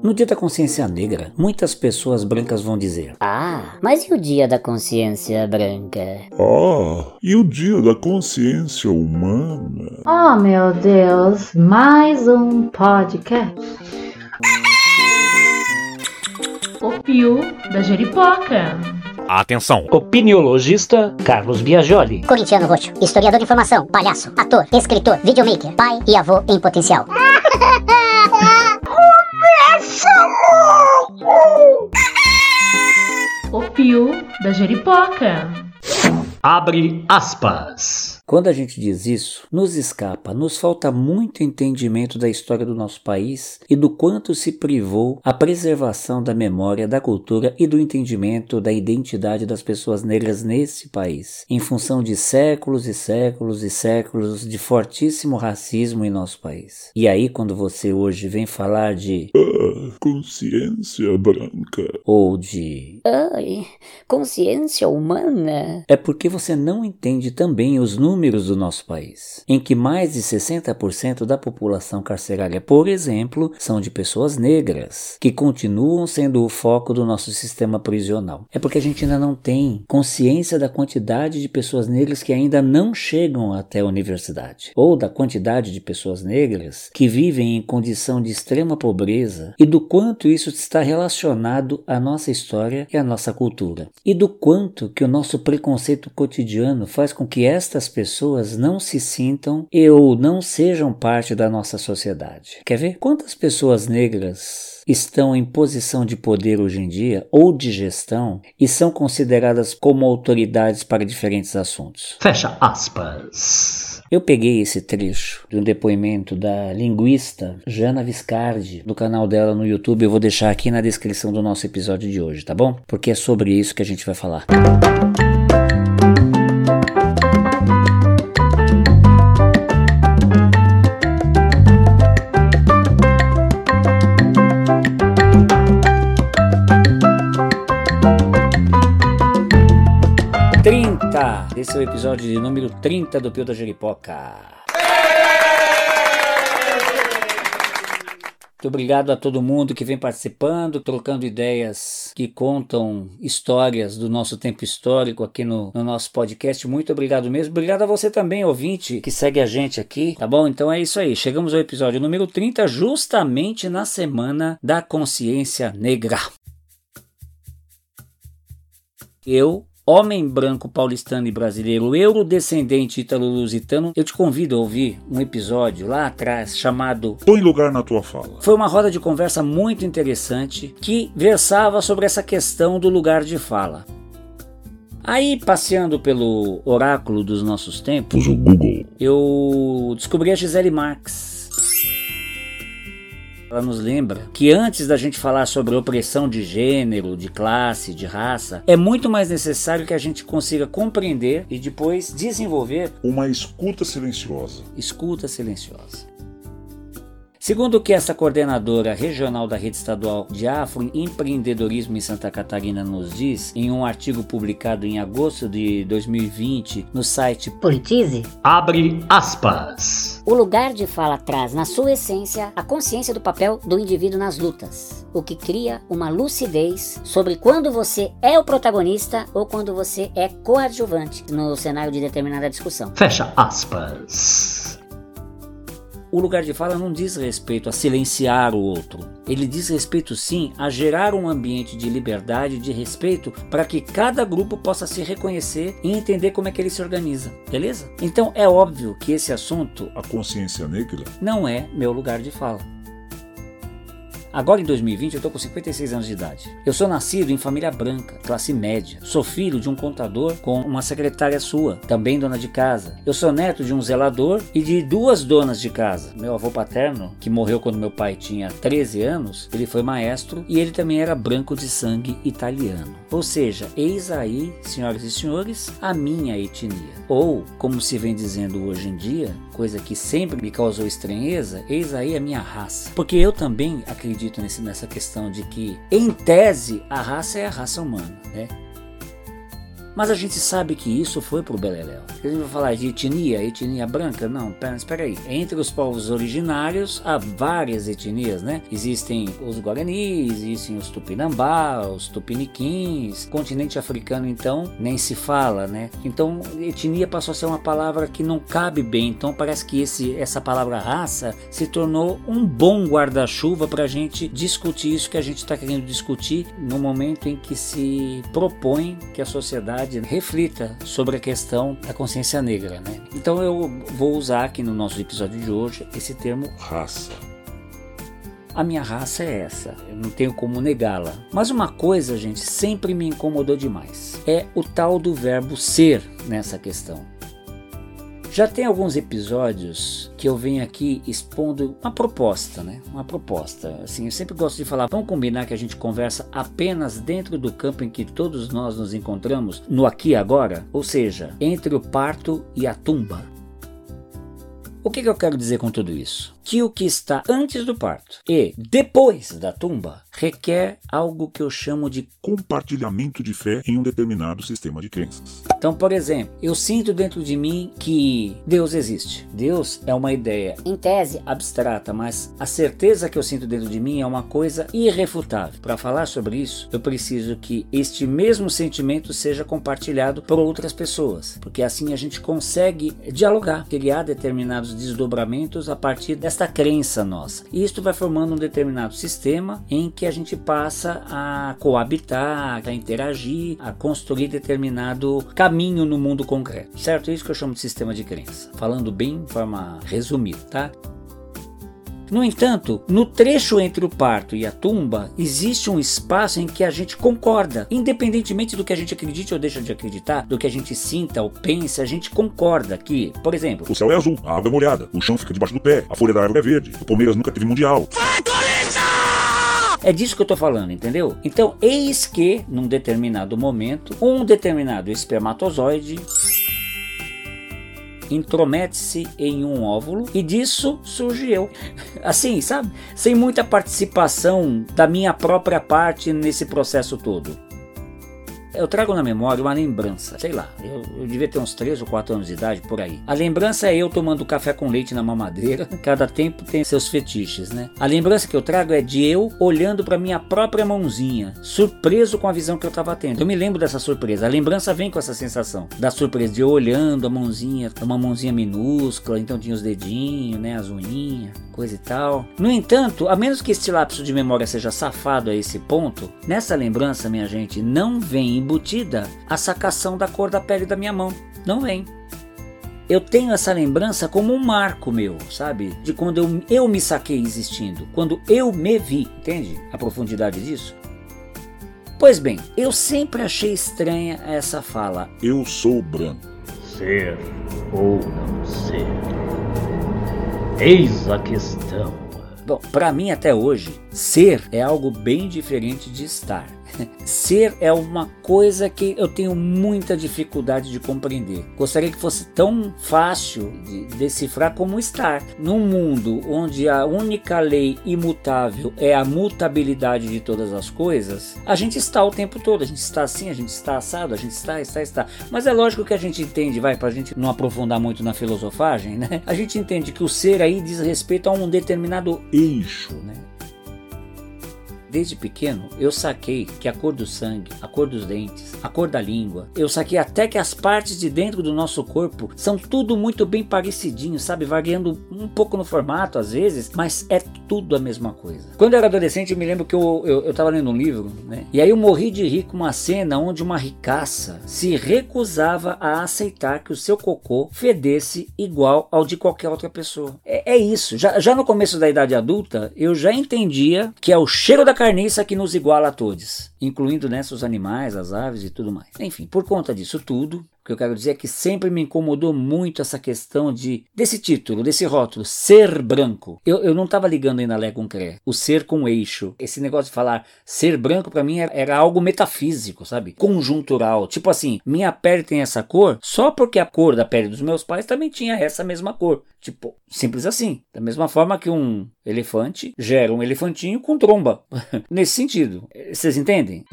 No Dia da Consciência Negra, muitas pessoas brancas vão dizer: Ah, mas e o Dia da Consciência Branca? Ah, e o Dia da Consciência Humana? Oh, meu Deus, mais um podcast. O Pio da Jeripoca. Atenção! Opiniologista Carlos Biagioli. Corintiano Roxo, historiador de informação, palhaço, ator, escritor, videomaker, pai e avô em potencial. O Pio da Jeripoca. Abre aspas. Quando a gente diz isso, nos escapa, nos falta muito entendimento da história do nosso país e do quanto se privou a preservação da memória, da cultura e do entendimento da identidade das pessoas negras nesse país, em função de séculos e séculos e séculos de fortíssimo racismo em nosso país. E aí, quando você hoje vem falar de Ah, consciência branca. ou de Ai, consciência humana? é porque você não entende também os números do nosso país, em que mais de 60% da população carcerária, por exemplo, são de pessoas negras, que continuam sendo o foco do nosso sistema prisional. É porque a gente ainda não tem consciência da quantidade de pessoas negras que ainda não chegam até a universidade, ou da quantidade de pessoas negras que vivem em condição de extrema pobreza e do quanto isso está relacionado à nossa história e à nossa cultura, e do quanto que o nosso preconceito cotidiano faz com que estas pessoas não se sintam e ou não sejam parte da nossa sociedade. Quer ver? Quantas pessoas negras estão em posição de poder hoje em dia ou de gestão e são consideradas como autoridades para diferentes assuntos? Fecha aspas. Eu peguei esse trecho de um depoimento da linguista Jana Viscardi, do canal dela no YouTube. Eu vou deixar aqui na descrição do nosso episódio de hoje, tá bom? Porque é sobre isso que a gente vai falar. Esse é o episódio de número 30 do Pio da Jeripoca. Muito obrigado a todo mundo que vem participando, trocando ideias que contam histórias do nosso tempo histórico aqui no, no, nosso podcast. Muito obrigado mesmo. Obrigado a você também, ouvinte, que segue a gente aqui, tá bom? Então é isso aí. Chegamos ao episódio número 30, justamente na semana da consciência negra. Eu homem branco paulistano e brasileiro, eurodescendente ítalo-lusitano, eu te convido a ouvir um episódio lá atrás chamado Põe lugar na tua fala. Foi uma roda de conversa muito interessante que versava sobre essa questão do lugar de fala. Aí, passeando pelo oráculo dos nossos tempos, o Google. eu descobri a Gisele Marx. Ela nos lembra que antes da gente falar sobre opressão de gênero, de classe, de raça, é muito mais necessário que a gente consiga compreender e depois desenvolver Uma escuta silenciosa. escuta silenciosa. Segundo o que essa coordenadora regional da rede estadual de Afroempreendedorismo em Santa Catarina nos diz em um artigo publicado em agosto de 2020 no site Politize? Abre aspas. O lugar de fala traz, na sua essência, a consciência do papel do indivíduo nas lutas, o que cria uma lucidez sobre quando você é o protagonista ou quando você é coadjuvante no cenário de determinada discussão. Fecha aspas. O lugar de fala não diz respeito a silenciar o outro. Ele diz respeito sim a gerar um ambiente de liberdade e de respeito para que cada grupo possa se reconhecer e entender como é que ele se organiza, beleza? Então é óbvio que esse assunto A consciência negra? não é meu lugar de fala. Agora em 2020 eu tô com 56 anos de idade. Eu sou nascido em família branca, classe média. Sou filho de um contador com uma secretária sua, também dona de casa. Eu sou neto de um zelador e de duas donas de casa. Meu avô paterno, que morreu quando meu pai tinha 13 anos, ele foi maestro e ele também era branco de sangue italiano. Ou seja, eis aí, senhoras e senhores, a minha etnia. Ou, como se vem dizendo hoje em dia, coisa que sempre me causou estranheza, eis aí a minha raça. Porque eu também acredito nesse, nessa questão de que, em tese, a raça é a raça humana, né? Mas a gente sabe que isso foi pro beleléu. A gente vai falar de etnia, etnia branca? Não, pera, espera aí. Entre os povos originários há várias etnias, né? Existem os Guaranis, existem os Tupinambá, os Tupiniquins. Continente africano, então, nem se fala, né? Então, etnia passou a ser uma palavra que não cabe bem. Então, parece que esse, essa palavra raça se tornou um bom guarda-chuva para a gente discutir isso que a gente está querendo discutir no momento em que se propõe que a sociedade reflita sobre a questão da consciência negra, né? Então, eu vou usar aqui no nosso episódio de hoje esse termo Raça. a minha raça é essa, eu não tenho como negá-la. Mas uma coisa, gente, sempre me incomodou demais: é o tal do verbo ser nessa questão. Já tem alguns episódios que eu venho aqui expondo uma proposta, né? Uma proposta. Assim, eu sempre gosto de falar, vamos combinar que a gente conversa apenas dentro do campo em que todos nós nos encontramos, no aqui e agora, ou seja, entre o parto e a tumba. O que, que eu quero dizer com tudo isso? Que o que está antes do parto e depois da tumba requer algo que eu chamo de. Compartilhamento de fé em um determinado sistema de crenças. Então, por exemplo, eu sinto dentro de mim que Deus existe. Deus é uma ideia Em tese, abstrata, mas a certeza que eu sinto dentro de mim é uma coisa irrefutável. Para falar sobre isso, eu preciso que este mesmo sentimento seja compartilhado por outras pessoas, porque assim a gente consegue dialogar, criar determinados desdobramentos a partir desta crença nossa. Isto vai formando um determinado sistema em que a gente passa a coabitar, a interagir, a construir determinado caminho no mundo concreto. Certo? É isso que eu chamo de sistema de crença. Falando bem de forma resumida, tá? No entanto, no trecho entre o parto e a tumba, existe um espaço em que a gente concorda. Independentemente do que a gente acredite ou deixa de acreditar, do que a gente sinta ou pense, a gente concorda que, por exemplo, O céu é azul, a água é molhada, o chão fica debaixo do pé, a folha da árvore é verde, o Palmeiras nunca teve mundial. É disso que eu tô falando, entendeu? Então, eis que, num determinado momento, um determinado espermatozoide intromete-se em um óvulo e disso surge eu. Assim, sabe? Sem muita participação da minha própria parte nesse processo todo. Eu trago na memória uma lembrança, sei lá, eu, eu devia ter uns 3 ou 4 anos de idade por aí. A lembrança é eu tomando café com leite na mamadeira, cada tempo tem seus fetiches, né? A lembrança que eu trago é de eu olhando para minha própria mãozinha, surpreso com a visão que eu tava tendo. Eu me lembro dessa surpresa, a lembrança vem com essa sensação da surpresa de eu olhando a mãozinha, uma mãozinha minúscula, então tinha os dedinhos, né, as unhinhas, coisa e tal. No entanto, a menos que este lapso de memória seja safado a esse ponto, nessa lembrança, minha gente, não vem embutida a sacação da cor da pele da minha mão. Não vem. Eu tenho essa lembrança como um marco meu, sabe? De quando eu, eu me saquei existindo, quando eu me vi, entende? A profundidade disso. Pois bem, eu sempre achei estranha essa fala. Eu sou branco. Ser ou não ser? Eis a questão. Bom, para mim até hoje, ser é algo bem diferente de estar. Ser é uma coisa que eu tenho muita dificuldade de compreender. Gostaria que fosse tão fácil de decifrar como estar. Num mundo onde a única lei imutável é a mutabilidade de todas as coisas, a gente está o tempo todo. A gente está assim, a gente está assado, a gente está, está, está. Mas é lógico que a gente entende, vai, pra gente não aprofundar muito na filosofagem, né? A gente entende que o ser aí diz respeito a um determinado Eixo. né? Desde pequeno, eu saquei que a cor do sangue, a cor dos dentes, a cor da língua, eu saquei até que as partes de dentro do nosso corpo são tudo muito bem parecidinho, sabe? Variando um pouco no formato às vezes, mas é tudo a mesma coisa. Quando eu era adolescente, eu me lembro que eu, eu, eu tava lendo um livro, né? E aí eu morri de rir com uma cena onde uma ricaça se recusava a aceitar que o seu cocô fedesse igual ao de qualquer outra pessoa. É, é isso. Já, já no começo da idade adulta, eu já entendia que é o cheiro da carniça que nos iguala a todos, incluindo né, os animais, as aves e tudo mais. Enfim, por conta disso tudo, que eu quero dizer é que sempre me incomodou muito essa questão de desse título, desse rótulo, ser branco. Eu, eu não estava ligando ainda Lé com Cré, o ser com eixo. Esse negócio de falar ser branco para mim era, era algo metafísico, sabe? Conjuntural. Tipo assim, minha pele tem essa cor só porque a cor da pele dos meus pais também tinha essa mesma cor. Tipo, simples assim. Da mesma forma que um elefante gera um elefantinho com tromba. Nesse sentido. Vocês entendem?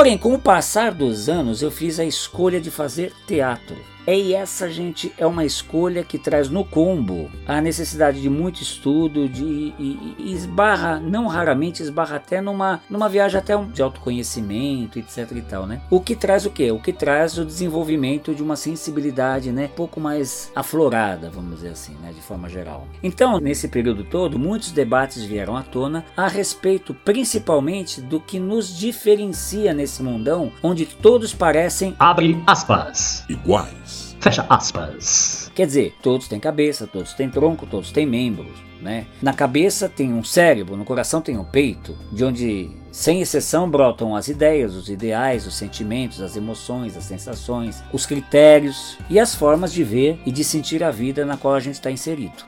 Porém, com o passar dos anos, eu fiz a escolha de fazer teatro. E essa, gente, é uma escolha que traz no combo a necessidade de muito estudo, de e, e esbarra, não raramente, esbarra até numa, numa viagem até um, de autoconhecimento, etc e tal, né? O que traz o quê? O que traz o desenvolvimento de uma sensibilidade, né? Pouco mais aflorada, vamos dizer assim, né? De forma geral. Então, nesse período todo, muitos debates vieram à tona a respeito, principalmente, do que nos diferencia nesse mundão, onde todos parecem Abre aspas. Iguais. Fecha aspas. Quer dizer, todos têm cabeça, todos têm tronco, todos têm membros. Né? Na cabeça tem um cérebro, no coração tem um peito, de onde, sem exceção, brotam as ideias, os ideais, os sentimentos, as emoções, as sensações, os critérios e as formas de ver e de sentir a vida na qual a gente está inserido.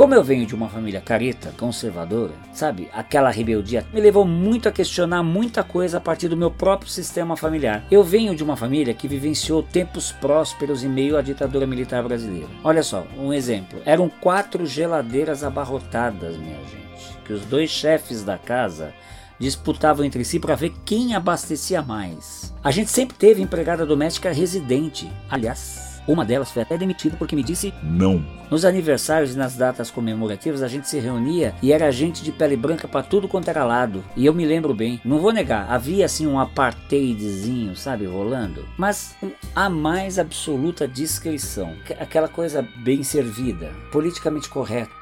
Como eu venho de uma família careta, conservadora, sabe? Aquela rebeldia me levou muito a questionar muita coisa a partir do meu próprio sistema familiar. Eu venho de uma família que vivenciou tempos prósperos em meio à ditadura militar brasileira. Olha só, um exemplo. Eram quatro geladeiras abarrotadas, minha gente. Que os dois chefes da casa disputavam entre si para ver quem abastecia mais. A gente sempre teve empregada doméstica residente. Aliás, uma delas foi até demitida porque me disse Não. nos aniversários e nas datas comemorativas a gente se reunia e era gente de pele branca para tudo quanto era lado. E eu me lembro bem, não vou negar, havia assim um apartheidzinho, sabe, rolando, mas a mais absoluta discrição, aquela coisa bem servida, politicamente correta.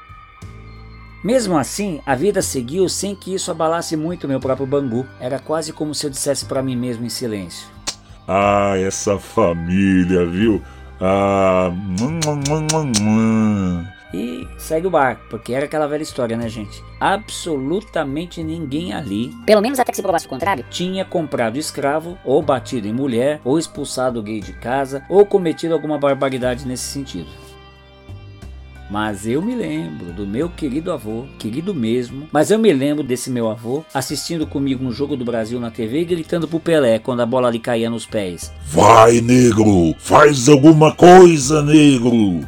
Mesmo assim, a vida seguiu sem que isso abalasse muito meu próprio Bangu. Era quase como se eu dissesse para mim mesmo em silêncio. Ah, essa família, viu? Ah. E segue o barco, porque era aquela velha história, né, gente? Absolutamente ninguém ali Pelo menos até que se provasse o contrário. tinha comprado escravo, ou batido em mulher, ou expulsado o gay de casa, ou cometido alguma barbaridade nesse sentido. Mas eu me lembro do meu querido avô, querido mesmo, mas eu me lembro desse meu avô assistindo comigo um jogo do Brasil na TV e gritando pro Pelé quando a bola lhe caía nos pés. Vai, negro! Faz alguma coisa, negro!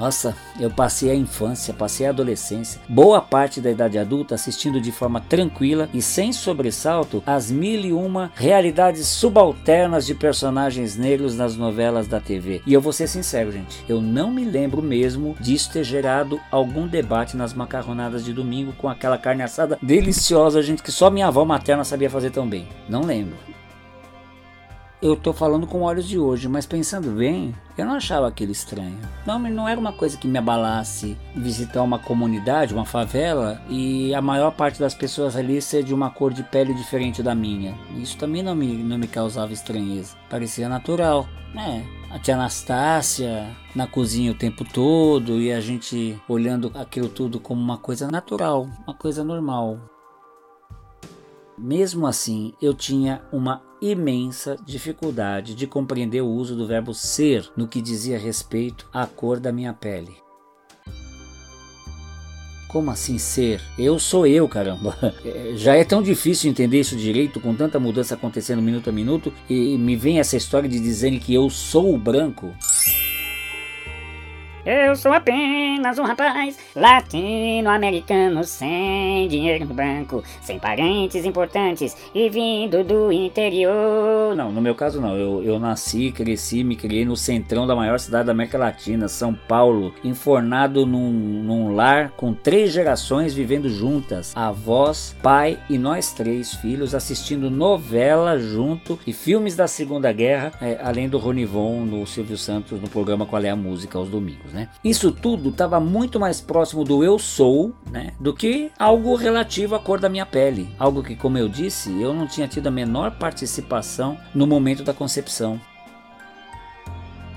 Nossa, eu passei a infância, passei a adolescência, boa parte da idade adulta assistindo de forma tranquila e sem sobressalto as mil e uma realidades subalternas de personagens negros nas novelas da TV. E eu vou ser sincero, gente, eu não me lembro mesmo disso ter gerado algum debate nas macarronadas de domingo com aquela carne assada deliciosa, gente, que só minha avó materna sabia fazer tão bem. Não lembro. Eu tô falando com olhos de hoje, mas pensando bem, eu não achava aquilo estranho. Não, não era uma coisa que me abalasse visitar uma comunidade, uma favela, e a maior parte das pessoas ali ser de uma cor de pele diferente da minha. Isso também não me, não me causava estranheza. Parecia natural. É, a tia Anastácia na cozinha o tempo todo e a gente olhando aquilo tudo como uma coisa natural, uma coisa normal. Mesmo assim, eu tinha uma imensa dificuldade de compreender o uso do verbo ser no que dizia respeito à cor da minha pele. Como assim ser? Eu sou eu, caramba. É, Já é tão difícil entender isso direito com tanta mudança acontecendo minuto a minuto e me vem essa história de dizerem que eu sou branco. Eu sou apenas um rapaz latino-americano sem dinheiro no banco, sem parentes importantes e vindo do interior. Não, no meu caso não. Eu, eu nasci, cresci, me criei no centrão da maior cidade da América Latina, São Paulo, enfornado num, num lar com três gerações vivendo juntas. Avós, pai e nós três filhos assistindo novela junto e filmes da Segunda Guerra, é, além do Ronivon no Silvio Santos no programa Qual é a Música aos domingos, né? Isso tudo estava muito mais próximo do eu sou, né? Do que algo relativo à cor da minha pele. Algo que, como eu disse, eu não tinha tido a menor participação no momento da concepção.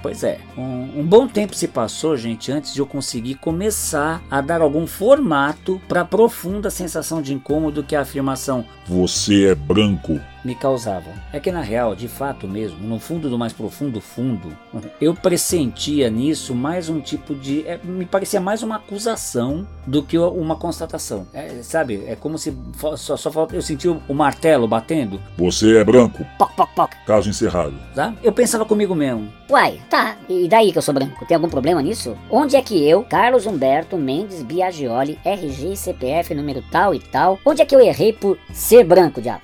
Pois é, um, um bom tempo se passou, gente, antes de eu conseguir começar a dar algum formato para a profunda sensação de incômodo que a afirmação Você é branco. Me causava. É que na real, de fato mesmo, no fundo do mais profundo fundo, eu pressentia nisso mais um tipo de. é, me parecia mais uma acusação do que uma constatação. É, sabe? É como se só, só falta. Eu sentia o, o martelo batendo, Você é branco. Poc, poc, poc. Caso encerrado. tá? Eu pensava comigo mesmo. Uai, tá. E daí que eu sou branco? Tem algum problema nisso? Onde é que eu, Carlos Humberto Mendes Biagioli, RG e CPF número tal e tal, onde é que eu errei por ser branco, diabo?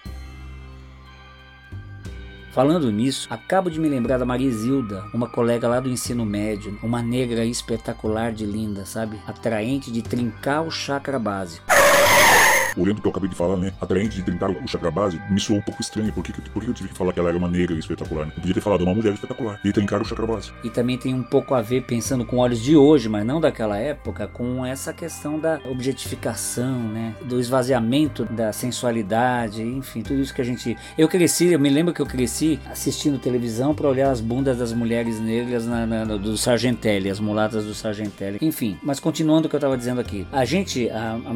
Falando nisso, acabo de me lembrar da Marizilda, uma colega lá do ensino médio, uma negra espetacular de linda, sabe? Atraente de trincar o chakra básico. Olhando o que eu acabei de falar, né? Atraente de tentar o chakra base, me soou um pouco estranho. Por que, por que eu tive que falar que ela era uma negra espetacular? Né? Eu podia ter falado uma mulher espetacular e trincar o chakra base. E também tem um pouco a ver, pensando com olhos de hoje, mas não daquela época, com essa questão da objetificação, né? Do esvaziamento da sensualidade, enfim, tudo isso que a gente. Eu cresci, eu me lembro que eu cresci assistindo televisão para olhar as bundas das mulheres negras na, na- do Sargentelli, as mulatas do Sargentelli. Enfim, mas continuando o que eu estava dizendo aqui. A gente, a, a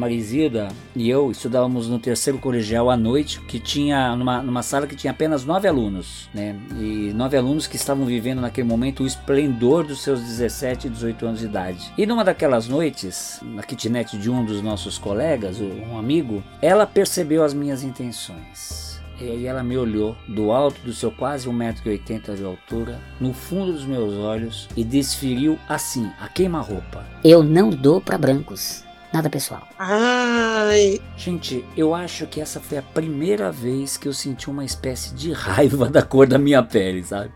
e eu estudávamos no terceiro colegial à noite, que tinha numa, numa sala que tinha apenas nove alunos, né? E nove alunos que estavam vivendo naquele momento o esplendor dos seus 17 e 18 anos de idade. E numa daquelas noites, na kitnet de um dos nossos colegas, um amigo, ela percebeu as minhas intenções. E ela me olhou do alto do seu quase 1,80m de altura, no fundo dos meus olhos, e desferiu assim, a queima-roupa. Eu não dou pra brancos. Nada pessoal. Gente, eu acho que essa foi a primeira vez que eu senti uma espécie de raiva da cor da minha pele, sabe?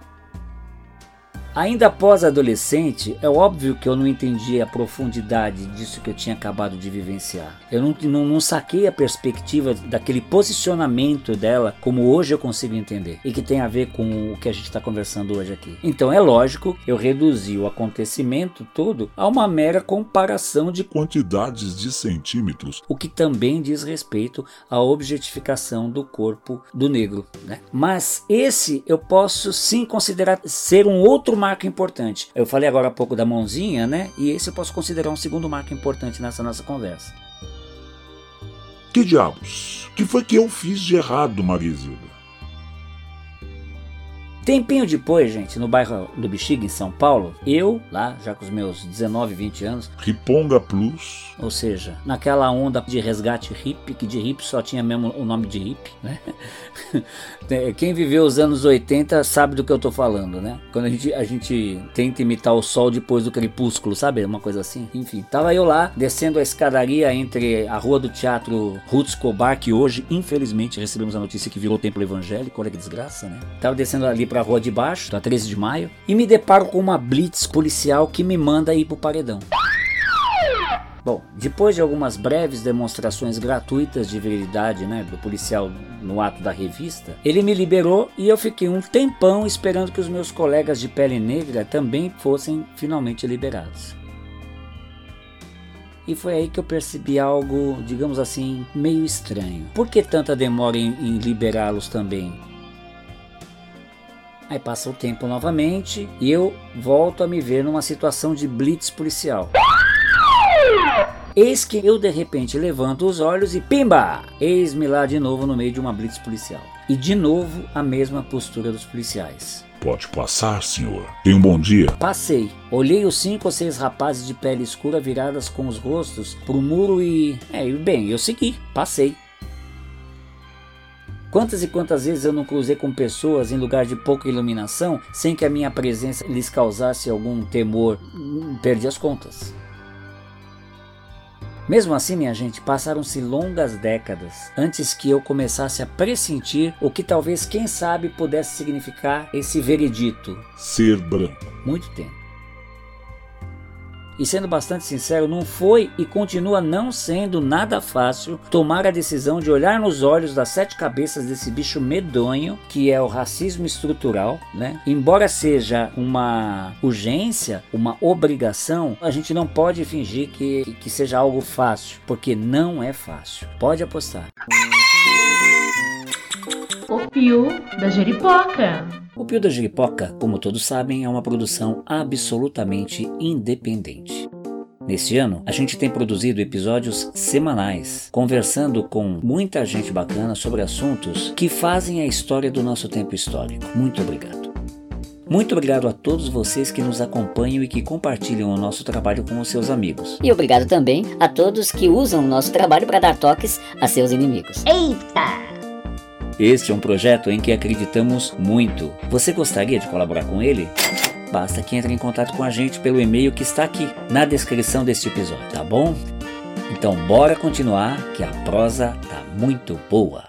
Ainda após adolescente, é óbvio que eu não entendi a profundidade disso que eu tinha acabado de vivenciar. Eu não, não, não saquei a perspectiva daquele posicionamento dela como hoje eu consigo entender e que tem a ver com o que a gente está conversando hoje aqui. Então é lógico, eu reduzi o acontecimento todo a uma mera comparação de Quantidades de centímetros. o que também diz respeito à objetificação do corpo do negro. Né? Mas esse eu posso sim considerar ser um outro marco importante. Eu falei agora há pouco da mãozinha, né? E esse eu posso considerar um segundo marco importante nessa nossa conversa. Que diabos? que foi que eu fiz de errado, Marizilda? Tempinho depois, gente, no bairro do Bexiga, em São Paulo, eu, lá, já com os meus 19, 20 anos, Riponga Plus. ou seja, naquela onda de resgate hippie, que de hippie só tinha mesmo o nome de hippie, né? Quem viveu os anos 80 sabe do que eu tô falando, né? Quando a gente, a gente tenta imitar o sol depois do crepúsculo, sabe? Uma coisa assim. Enfim, tava eu lá, descendo a escadaria entre a rua do teatro Ruth Escobar, que hoje, infelizmente, recebemos a notícia que virou templo evangélico, olha que desgraça, né? Tava descendo ali pra rua de baixo, da 13 de maio, e me deparo com uma blitz policial que me manda ir pro paredão. Bom, depois de algumas breves demonstrações gratuitas de virilidade né, do policial no ato da revista, ele me liberou e eu fiquei um tempão esperando que os meus colegas de pele negra também fossem finalmente liberados. E foi aí que eu percebi algo, digamos assim, meio estranho. Por que tanta demora em, em liberá-los também? Aí passa o tempo novamente e eu volto a me ver numa situação de blitz policial. Eis que eu de repente levanto os olhos e pimba! Eis-me lá de novo no meio de uma blitz policial. E de novo a mesma postura dos policiais. Pode passar, senhor. Tenha um bom dia. Passei, olhei os cinco ou seis rapazes de pele escura viradas com os rostos pro muro e. É, e bem, eu segui, passei. Quantas e quantas vezes eu não cruzei com pessoas em lugar de pouca iluminação sem que a minha presença lhes causasse algum temor? Hum, Perdi as contas. Mesmo assim, minha gente, passaram-se longas décadas antes que eu começasse a pressentir o que talvez, quem sabe, pudesse significar esse veredito. Ser branco. Muito tempo. E sendo bastante sincero, não foi e continua não sendo nada fácil tomar a decisão de olhar nos olhos das sete cabeças desse bicho medonho que é o racismo estrutural, né? Embora seja uma urgência, uma obrigação, a gente não pode fingir que, que seja algo fácil, porque não é fácil. Pode apostar. O Pio da Jeripoca. O Pio da Jiripoca, como todos sabem, é uma produção absolutamente independente. Neste ano, a gente tem produzido episódios semanais, conversando com muita gente bacana sobre assuntos que fazem a história do nosso tempo histórico. Muito obrigado. Muito obrigado a todos vocês que nos acompanham e que compartilham o nosso trabalho com os seus amigos. E obrigado também a todos que usam o nosso trabalho para dar toques a seus inimigos. Eita! Este é um projeto em que acreditamos muito. Você gostaria de colaborar com ele? Basta que entre em contato com a gente pelo e-mail que está aqui na descrição deste episódio, tá bom? Então bora continuar que a prosa tá muito boa.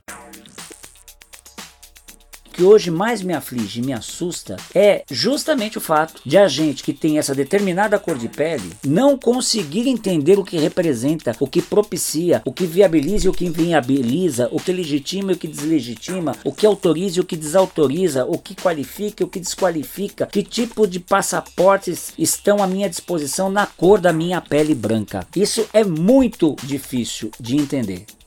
Que hoje mais me aflige e me assusta é justamente o fato de a gente que tem essa determinada cor de pele não conseguir entender o que representa, o que propicia, o que viabiliza e o que inviabiliza, o que legitima e o que deslegitima, o que autoriza e o que desautoriza, o que qualifica e o que desqualifica, que tipo de passaportes estão à minha disposição na cor da minha pele branca. Isso é muito difícil de entender.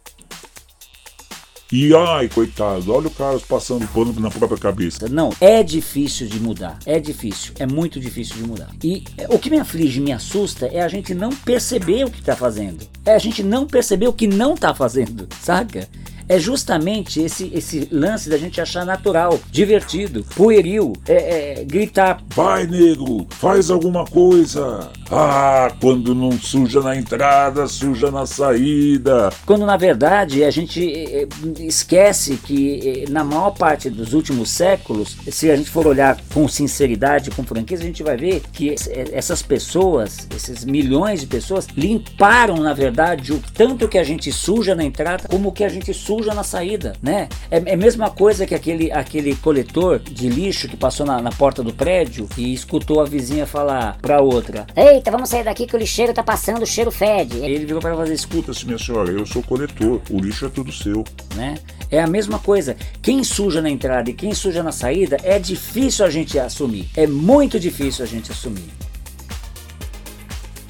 E ai, coitado, olha o Carlos passando pano na própria cabeça. Não, é difícil de mudar. É difícil, é muito difícil de mudar. E é, o que me aflige, me assusta é a gente não perceber o que está fazendo. É a gente não perceber o que não está fazendo, saca? É justamente esse, esse lance da gente achar natural, divertido, pueril, é, é, gritar. Vai, nego, faz alguma coisa. Ah, quando não suja na entrada, suja na saída. Quando na verdade a gente é, é, esquece que é, na maior parte dos últimos séculos, se a gente for olhar com sinceridade, com franqueza, a gente vai ver que es- essas pessoas, esses milhões de pessoas, limparam na verdade o tanto que a gente suja na entrada como o que a gente suja na saída, né? É, é a mesma coisa que aquele, aquele coletor de lixo que passou na, na porta do prédio e escutou a vizinha falar pra outra. Eita, vamos sair daqui que o lixeiro tá passando, o cheiro fede. Ele virou para ela fazer escuta, Escuta-se, minha senhora, eu sou coletor, o lixo é tudo seu. né? É a mesma coisa. Quem suja na entrada e quem suja na saída é difícil a gente assumir. É muito difícil a gente assumir.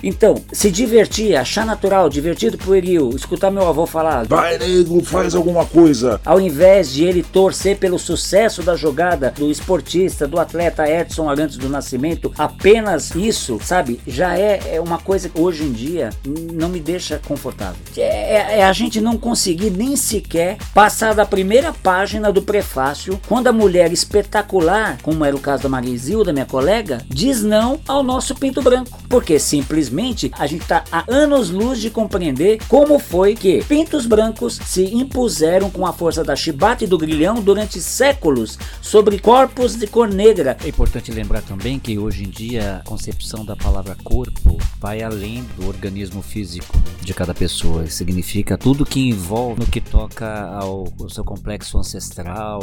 Então, se divertir, achar natural, divertido pueril, escutar meu avô falar, Vai, nego, faz alguma coisa. ao invés de ele torcer pelo sucesso da jogada do esportista, do atleta Edson Arantes do Nascimento, apenas isso, sabe, já é, é uma coisa que hoje em dia não me deixa confortável. É, é- é a gente não conseguir nem sequer passar da primeira página do prefácio quando a mulher espetacular, como era o caso da Maria Isilda, minha colega, diz não ao nosso pinto branco. Porque simplesmente a gente está há anos-luz de compreender como foi que pintos brancos se impuseram com a força da chibata e do grilhão durante séculos sobre corpos de cor negra. É importante lembrar também que hoje em dia a concepção da palavra corpo vai além do organismo físico de cada pessoa. Significa tudo que envolve no que toca ao, ao seu complexo ancestral,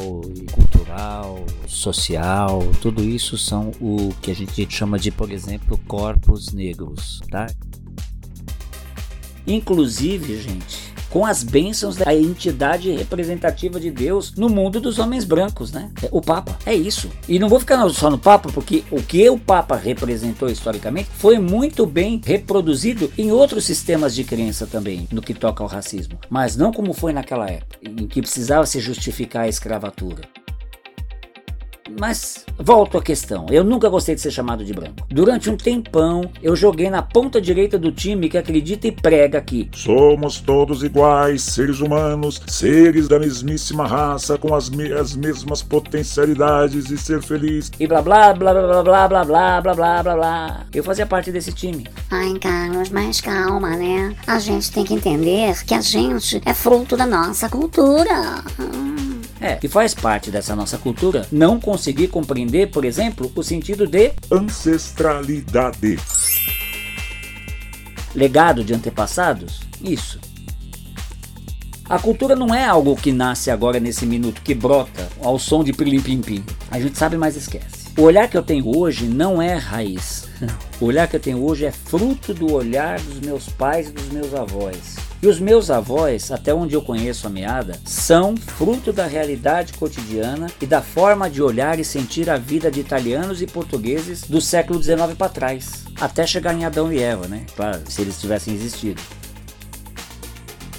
cultural, social. Tudo isso são o que a gente chama de, por exemplo, corpos negros, tá? Inclusive, gente, com as bênçãos da entidade representativa de Deus no mundo dos homens brancos, né? É, O Papa, é isso. E não vou ficar só no Papa, porque o que o Papa representou historicamente foi muito bem reproduzido em outros sistemas de crença também, no que toca ao racismo. Mas não como foi naquela época, em que precisava se justificar a escravatura. Mas volto à questão. Eu nunca gostei de ser chamado de branco. Durante um tempão, eu joguei na ponta direita do time que acredita e prega que Somos todos iguais, seres humanos, seres da mesmíssima raça, com as, me- as mesmas potencialidades e ser feliz. e blá blá blá blá blá blá blá blá blá blá blá blá. Eu fazia parte desse time. Ai, Carlos, mas calma, né? A gente tem que entender que a gente é fruto da nossa cultura. Hum. É, e faz parte dessa nossa cultura não conseguir compreender, por exemplo, o sentido de Ancestralidade. legado de antepassados? Isso. A cultura não é algo que nasce agora nesse minuto, que brota ao som de pilim pim pim. A gente sabe, mas esquece. O olhar que eu tenho hoje não é raiz. O olhar que eu tenho hoje é fruto do olhar dos meus pais e dos meus avós. E os meus avós, até onde eu conheço a meada, são fruto da realidade cotidiana e da forma de olhar e sentir a vida de italianos e portugueses do século XIX para trás, até chegar em Adão e Eva, né? Claro, se eles tivessem existido.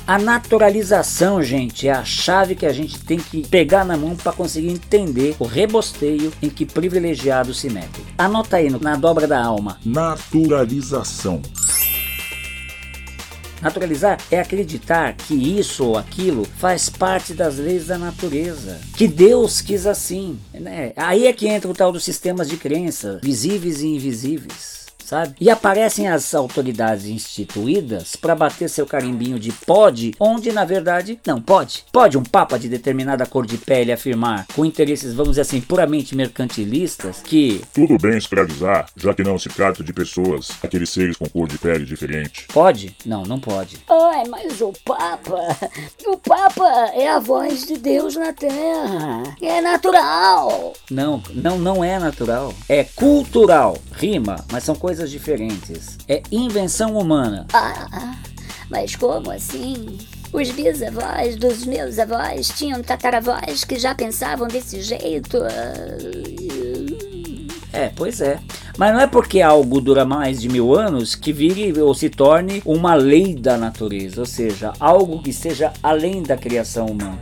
A naturalização, gente, é a chave que a gente tem que pegar na mão para conseguir entender o rebosteio em que privilegiados se metem. Anota aí na dobra da alma. Naturalização. Naturalizar é acreditar que isso ou aquilo faz parte das leis da natureza, que Deus quis assim. Né? Aí é que entra o tal dos sistemas de crença, visíveis e invisíveis sabe? E aparecem as autoridades instituídas para bater seu carimbinho de pode, onde na verdade não pode. Pode um papa de determinada cor de pele afirmar, com interesses, vamos dizer assim, puramente mercantilistas, que Tudo bem escravizar, já que não se trata de pessoas, aqueles seres com cor de pele diferente. pode? Não, não pode. Ai, mas o Papa. O Papa é a voz de Deus na Terra. É natural. Não, não, não é natural. É cultural. Rima, mas são coisas diferentes. É invenção humana. Ah, mas como assim? Os bisavós dos meus avós tinham tataravós que já pensavam desse jeito. Ah, É, pois é. Mas não é porque algo dura mais de mil anos que vire ou se torne uma lei da natureza, ou seja, algo que esteja além da criação humana.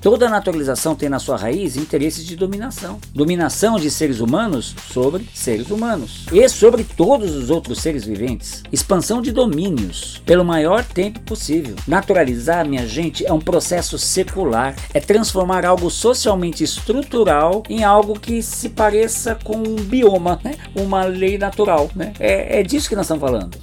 Toda naturalização tem na sua raiz interesses de dominação. Dominação de seres humanos sobre seres humanos. E sobre todos os outros seres viventes. Expansão de domínios pelo maior tempo possível. Naturalizar, minha gente, é um processo secular. É transformar algo socialmente estrutural em algo que se pareça com um bioma, né? uma lei natural. Né? É, é disso que nós estamos falando.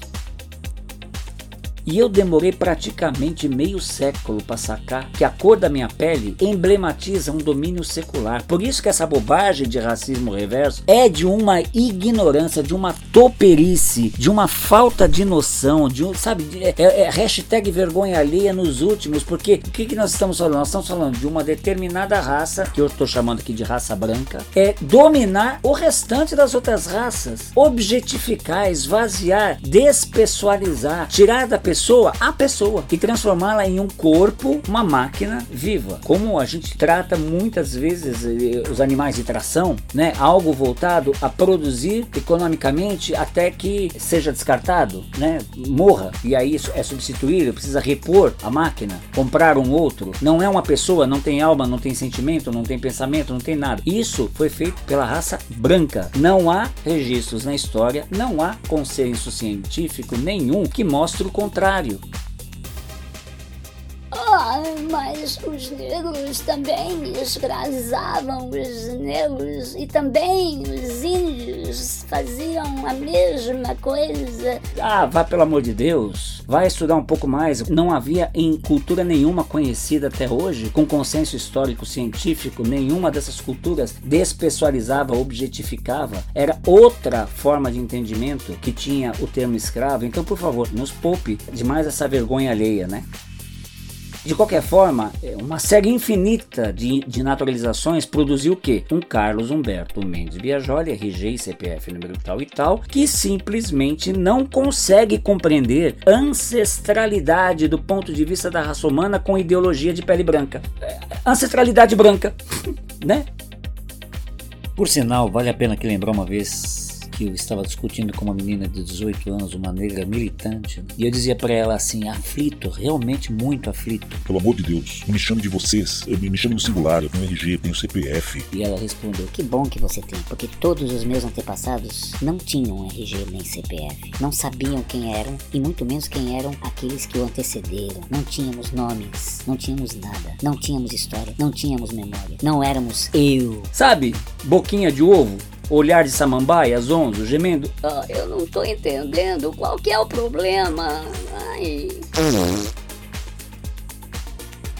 E eu demorei praticamente meio século para sacar que a cor da minha pele emblematiza um domínio secular. Por isso que essa bobagem de racismo reverso é de uma ignorância, de uma toperice, de uma falta de noção, de um, sabe, de- é, é hashtag vergonha alheia nos últimos, porque o que, que nós estamos falando? Nós estamos falando de uma determinada raça, que eu estou chamando aqui de raça branca, é dominar o restante das outras raças, objetificar, esvaziar, despessoalizar, tirar da pessoa a pessoa e transformá-la em um corpo, uma máquina viva. Como a gente trata muitas vezes eh, os animais de tração, né? Algo voltado a produzir economicamente até que seja descartado, né? Morra e aí isso é substituído, precisa repor a máquina, comprar um outro. Não é uma pessoa, não tem alma, não tem sentimento, não tem pensamento, não tem nada. Isso foi feito pela raça branca. Não há registros na história, não há consenso científico nenhum que mostre o contrário. Ah, mas os negros também escravizavam os negros e também os índios faziam a mesma coisa. Ah, vá pelo amor de Deus, vai estudar um pouco mais. Não havia em cultura nenhuma conhecida até hoje, com consenso histórico científico, nenhuma dessas culturas despessoalizava, objetificava. Era outra forma de entendimento que tinha o termo escravo. Então, por favor, nos poupe demais essa vergonha alheia, né? De qualquer forma, é, uma série infinita de, de naturalizações produziu o quê? Um Carlos Humberto Mendes Biajoli, RG e CPF número tal e tal, que simplesmente não consegue compreender ancestralidade do ponto de vista da raça humana com ideologia de pele branca. É, Ancestralidade branca, né? Por sinal, vale a pena que lembrar uma vez que eu estava discutindo com uma menina de 18 anos, uma negra militante, né? e eu dizia para ela assim, aflito, realmente muito aflito. Pelo amor de Deus, não me chame de vocês, eu me me chame no singular, eu tenho RG, eu tenho CPF. E ela respondeu, Que bom que você tem, porque todos os meus antepassados não tinham RG nem CPF. Não sabiam quem eram e muito menos quem eram aqueles que o antecederam. Não tínhamos nomes, não tínhamos nada, não tínhamos história, não tínhamos memória. Não éramos eu. sabe, boquinha de ovo, olhar de samambaia, zonzo, gemendo. Ah, eu não tô entendendo qual que é o problema. Ai.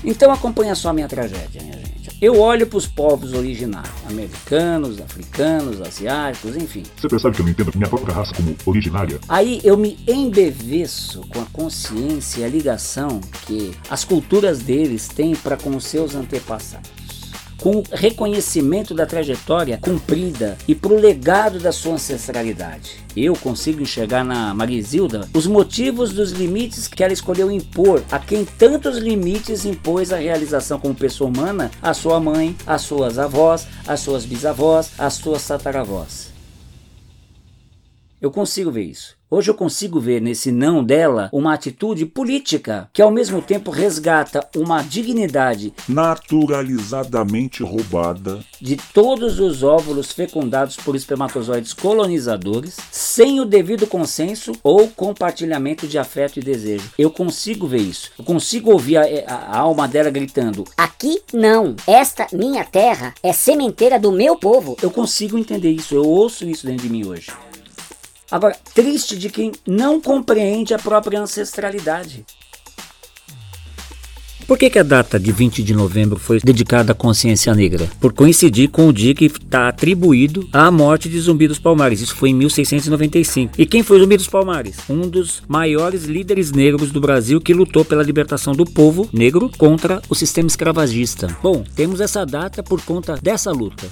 Então acompanha só a minha tragédia, minha gente. Eu olho para os povos originários, americanos, africanos, asiáticos, enfim. Você percebe que eu não entendo minha própria raça como originária? Aí eu me embeveço com a consciência e a ligação que as culturas deles têm para com os seus antepassados. Com o reconhecimento da trajetória cumprida e para o legado da sua ancestralidade. Eu consigo enxergar na Marisilda os motivos dos limites que ela escolheu impor a quem tantos limites impôs a realização como pessoa humana a sua mãe, as suas avós, as suas bisavós, as suas tataravós. Eu consigo ver isso. Hoje eu consigo ver nesse não dela uma atitude política que ao mesmo tempo resgata uma dignidade Naturalizadamente roubada. de todos os óvulos fecundados por espermatozoides colonizadores, sem o devido consenso ou compartilhamento de afeto e desejo. Eu consigo ver isso. Eu consigo ouvir a, a- a alma dela gritando. Aqui não. Esta minha terra é sementeira do meu povo. Eu consigo entender isso. Eu ouço isso dentro de mim hoje. Agora, triste de quem não compreende a própria ancestralidade. Por que, que a data de 20 de novembro foi dedicada à consciência negra? Por coincidir com o dia que está atribuído à morte de Zumbi dos Palmares. Isso foi em 1695. E quem foi Zumbi dos Palmares? Um dos maiores líderes negros do Brasil que lutou pela libertação do povo negro contra o sistema escravagista. Bom, temos essa data por conta dessa luta.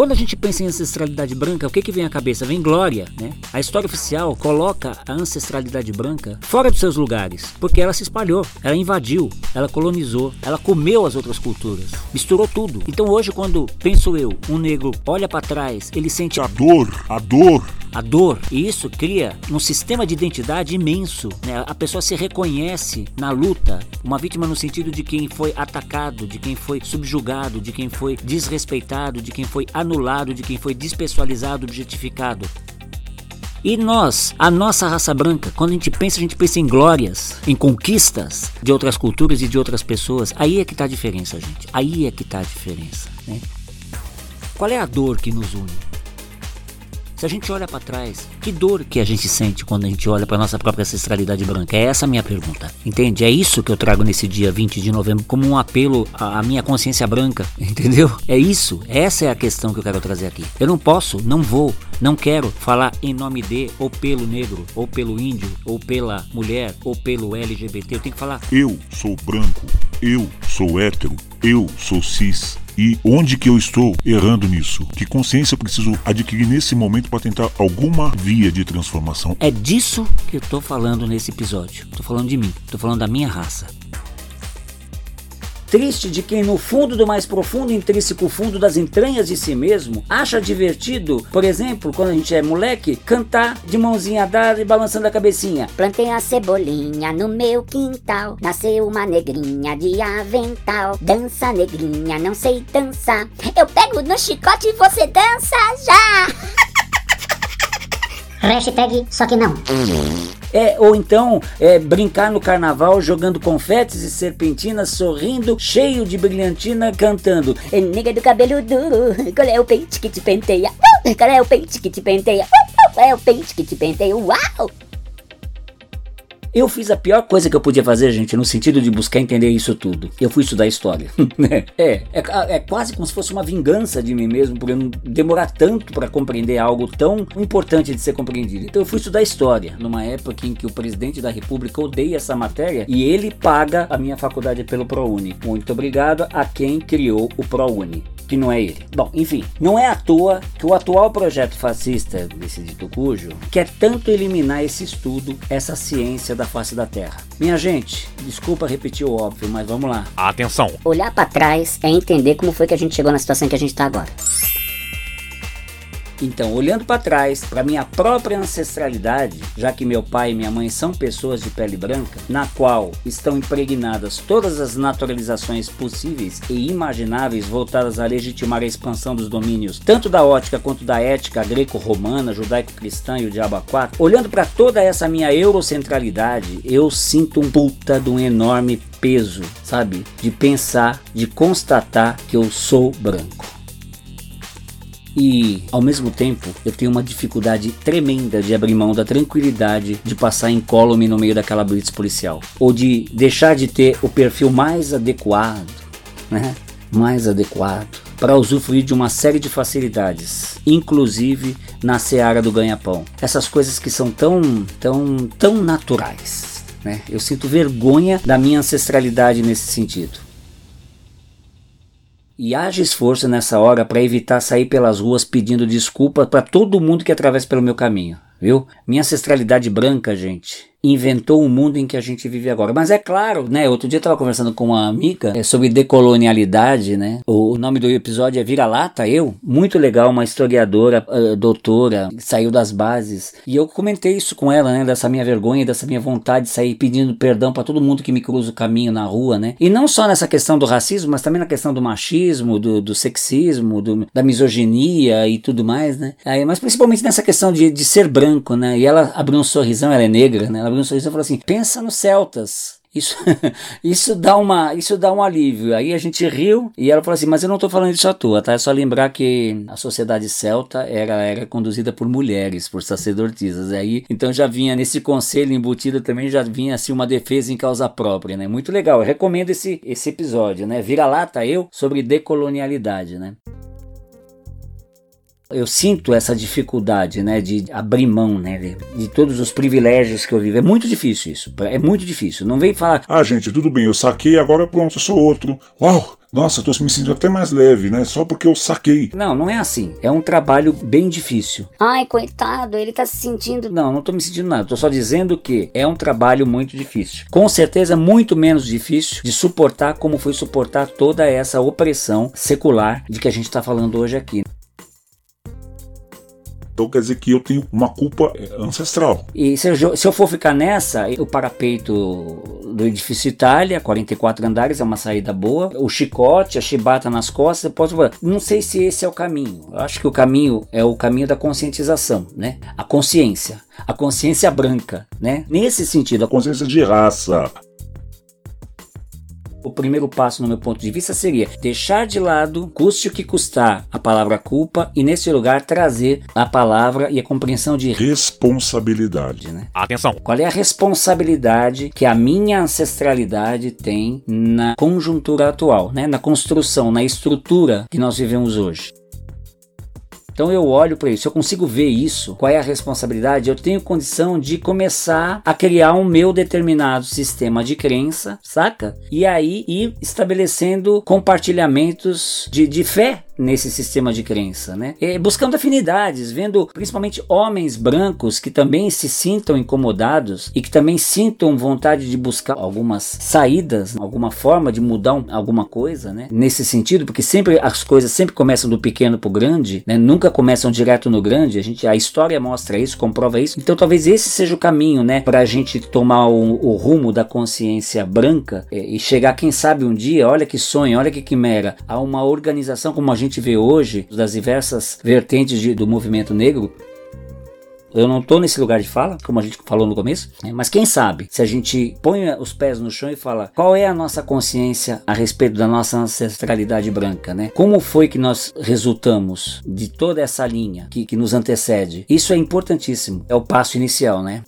Quando a gente pensa em ancestralidade branca, o que, que vem à cabeça? Vem glória, né? A história oficial coloca a ancestralidade branca fora dos seus lugares, porque ela se espalhou, ela invadiu, ela colonizou, ela comeu as outras culturas, misturou tudo. Então hoje, quando penso eu, um negro olha para trás, ele sente A dor, a dor. A dor, e isso cria um sistema de identidade imenso. Né? A pessoa se reconhece na luta, uma vítima no sentido de quem foi atacado, de quem foi subjugado, de quem foi desrespeitado, de quem foi anulado, de quem foi despessoalizado, objetificado. E nós, a nossa raça branca, quando a gente pensa, a gente pensa em glórias, em conquistas de outras culturas e de outras pessoas. Aí é que está a diferença, gente. Aí é que está a diferença. Né? Qual é a dor que nos une? Se a gente olha para trás, que dor que a gente sente quando a gente olha para nossa própria ancestralidade branca? É essa a minha pergunta. Entende? É isso que eu trago nesse dia 20 de novembro como um apelo à minha consciência branca, entendeu? É isso. Essa é a questão que eu quero trazer aqui. Eu não posso, não vou, não quero falar em nome de ou pelo negro, ou pelo índio, ou pela mulher, ou pelo LGBT. Eu tenho que falar Eu sou branco. Eu sou hétero. Eu sou cis. E onde que eu estou errando nisso? Que consciência eu preciso adquirir nesse momento para tentar alguma via de transformação? É disso que eu tô falando nesse episódio. Tô falando de mim, tô falando da minha raça. Triste de quem no fundo do mais profundo intrínseco fundo das entranhas de si mesmo acha divertido, por exemplo, quando a gente é moleque, cantar de mãozinha dada e balançando a cabecinha. Plantei a cebolinha no meu quintal. Nasceu uma negrinha de avental. Dança, negrinha, não sei dançar. Eu pego no chicote e você dança já. Hashtag só que não. É, ou então é, brincar no carnaval jogando confetes e serpentinas, sorrindo, cheio de brilhantina, cantando. É Nega do cabelo duro, qual é o pente que te penteia? Qual é o pente que te penteia? Qual é o pente que te penteia? Uau! Eu fiz a pior coisa que eu podia fazer, gente, no sentido de buscar entender isso tudo. Eu fui estudar história. é, é, é quase como se fosse uma vingança de mim mesmo por eu demorar tanto para compreender algo tão importante de ser compreendido. Então eu fui estudar história, numa época em que o presidente da república odeia essa matéria e ele paga a minha faculdade pelo ProUni. Muito obrigado a quem criou o ProUni que não é ele. Bom, enfim, não é à toa que o atual projeto fascista desse dito cujo quer tanto eliminar esse estudo, essa ciência da face da Terra. Minha gente, desculpa repetir o óbvio, mas vamos lá. Atenção! Olhar pra trás é entender como foi que a gente chegou na situação que a gente tá agora. Então, olhando para trás, para minha própria ancestralidade, já que meu pai e minha mãe são pessoas de pele branca, na qual estão impregnadas todas as naturalizações possíveis e imagináveis voltadas a legitimar a expansão dos domínios, tanto da ótica quanto da ética greco-romana, judaico-cristã e o diabo a olhando para toda essa minha eurocentralidade, eu sinto um puta de um enorme peso, sabe? De pensar, de constatar que eu sou branco. E, ao mesmo tempo, eu tenho uma dificuldade tremenda de abrir mão da tranquilidade de passar incólume no meio daquela blitz policial. Ou de deixar de ter o perfil mais adequado, né? Mais adequado para usufruir de uma série de facilidades, inclusive na seara do ganha-pão. Essas coisas que são tão, tão, tão naturais. Né? Eu sinto vergonha da minha ancestralidade nesse sentido. E haja esforço nessa hora para evitar sair pelas ruas pedindo desculpa para todo mundo que atravessa pelo meu caminho, viu? Minha ancestralidade branca, gente, inventou o mundo em que a gente vive agora. Mas é claro, né? Outro dia eu estava conversando com uma amiga é, sobre decolonialidade, né? O nome do episódio é Vira-Lata, eu. Muito legal, uma historiadora, uh, doutora, saiu das bases. E eu comentei isso com ela, né? Dessa minha vergonha, dessa minha vontade de sair pedindo perdão para todo mundo que me cruza o caminho na rua, né? E não só nessa questão do racismo, mas também na questão do machismo, do, do sexismo, do, da misoginia e tudo mais, né? Aí, mas principalmente nessa questão de, de ser branco, né? E ela abriu um sorrisão, ela é negra, né? Ela abriu um sorrisão e falou assim: pensa nos celtas. Isso, isso, dá uma, isso dá um alívio. Aí a gente riu e ela falou assim: Mas eu não estou falando isso à toa, tá? É só lembrar que a sociedade celta era, era conduzida por mulheres, por sacerdotisas. Aí, então já vinha nesse conselho embutido também, já vinha assim uma defesa em causa própria, né? Muito legal. Eu recomendo esse, esse episódio, né? Vira-lata eu sobre decolonialidade, né? Eu sinto essa dificuldade, né, de abrir mão, né, de, de, todos os privilégios que eu vivo. É muito difícil isso. É muito difícil. Não vem falar. Ah, gente, tudo bem, eu saquei, agora pronto, eu sou outro. Uau! Nossa, tô me sentindo até mais leve, né? Só porque eu saquei. Não, não é assim. É um trabalho bem difícil. Ai, coitado, ele tá se sentindo. Não, não tô me sentindo nada. Tô só dizendo que é um trabalho muito difícil. Com certeza, muito menos difícil de suportar como foi suportar toda essa opressão secular de que a gente tá falando hoje aqui. Então quer dizer que eu tenho uma culpa é, ancestral. E se eu, se eu for ficar nessa, o parapeito do edifício Itália, 44 andares, é uma saída boa. O chicote, a chibata nas costas, pode Não sei se esse é o caminho. Eu acho que o caminho é o caminho da conscientização, né? A consciência. A consciência branca, né? Nesse sentido, a consciência de raça. O primeiro passo, no meu ponto de vista, seria deixar de lado, custe o que custar, a palavra culpa e, nesse lugar, trazer a palavra e a compreensão de responsabilidade. Né? Atenção! Qual é a responsabilidade que a minha ancestralidade tem na conjuntura atual, né? na construção, na estrutura que nós vivemos hoje? Então eu olho para isso, eu consigo ver isso, qual é a responsabilidade, eu tenho condição de começar a criar um meu determinado sistema de crença, saca? E aí ir estabelecendo compartilhamentos de, de fé nesse sistema de crença, né? E buscando afinidades, vendo principalmente homens brancos que também se sintam incomodados e que também sintam vontade de buscar algumas saídas, alguma forma de mudar um, alguma coisa, né? Nesse sentido, porque sempre as coisas sempre começam do pequeno para o grande, né? Nunca começam direto no grande. A gente, a história mostra isso, comprova isso. Então talvez esse seja o caminho, né? Para a gente tomar o, o, rumo da consciência branca e, e chegar, quem sabe um dia, olha que sonho, olha que quimera, a uma organização como a gente gente vê hoje, das diversas vertentes de, do movimento negro, eu não estou nesse lugar de fala, como a gente falou no começo, né? mas quem sabe se a gente põe os pés no chão e fala qual é a nossa consciência a respeito da nossa ancestralidade branca, né? Como foi que nós resultamos de toda essa linha que, que nos antecede? Isso é importantíssimo, é o passo inicial, né?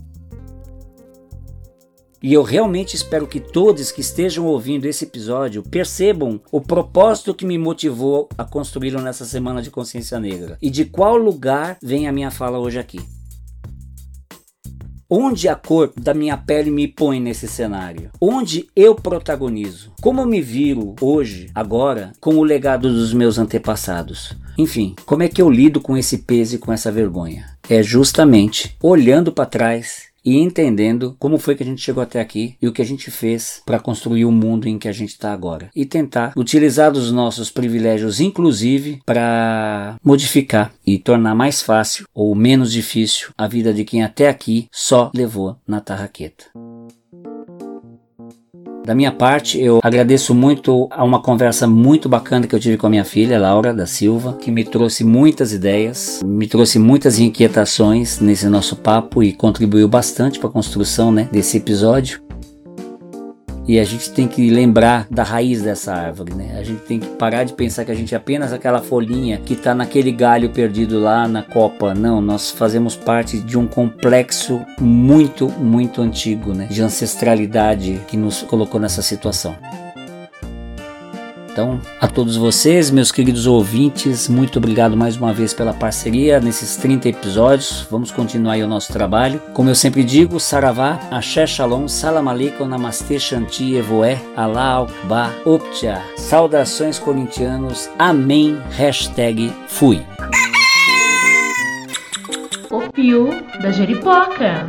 E eu realmente espero que todos que estejam ouvindo esse episódio percebam o propósito que me motivou a construí-lo nessa semana de consciência negra e de qual lugar vem a minha fala hoje aqui. Onde a cor da minha pele me põe nesse cenário? Onde eu protagonizo? Como me viro hoje, agora, com o legado dos meus antepassados? Enfim, como é que eu lido com esse peso e com essa vergonha? É justamente olhando para trás e entendendo como foi que a gente chegou até aqui e o que a gente fez para construir o mundo em que a gente está agora. E tentar utilizar os nossos privilégios, inclusive, para modificar e tornar mais fácil ou menos difícil a vida de quem até aqui só levou na tarraqueta. Da minha parte, eu agradeço muito a uma conversa muito bacana que eu tive com a minha filha, Laura da Silva, que me trouxe muitas ideias, me trouxe muitas inquietações nesse nosso papo e contribuiu bastante para a construção né, desse episódio. E a gente tem que lembrar da raiz dessa árvore, né? A gente tem que parar de pensar que a gente é apenas aquela folhinha que está naquele galho perdido lá na copa. Não, nós fazemos parte de um complexo muito, muito antigo, né? De ancestralidade que nos colocou nessa situação. Então, a todos vocês, meus queridos ouvintes, muito obrigado mais uma vez pela parceria nesses 30 episódios. Vamos continuar o nosso trabalho. Como eu sempre digo, Saravá, Axé Shalom, Salam Aleikum, Namastê, Shanti, Evoé, Allah Akbar, Optia. Saudações corintianos, Amém, hashtag fui. O Pio da Jeripoca.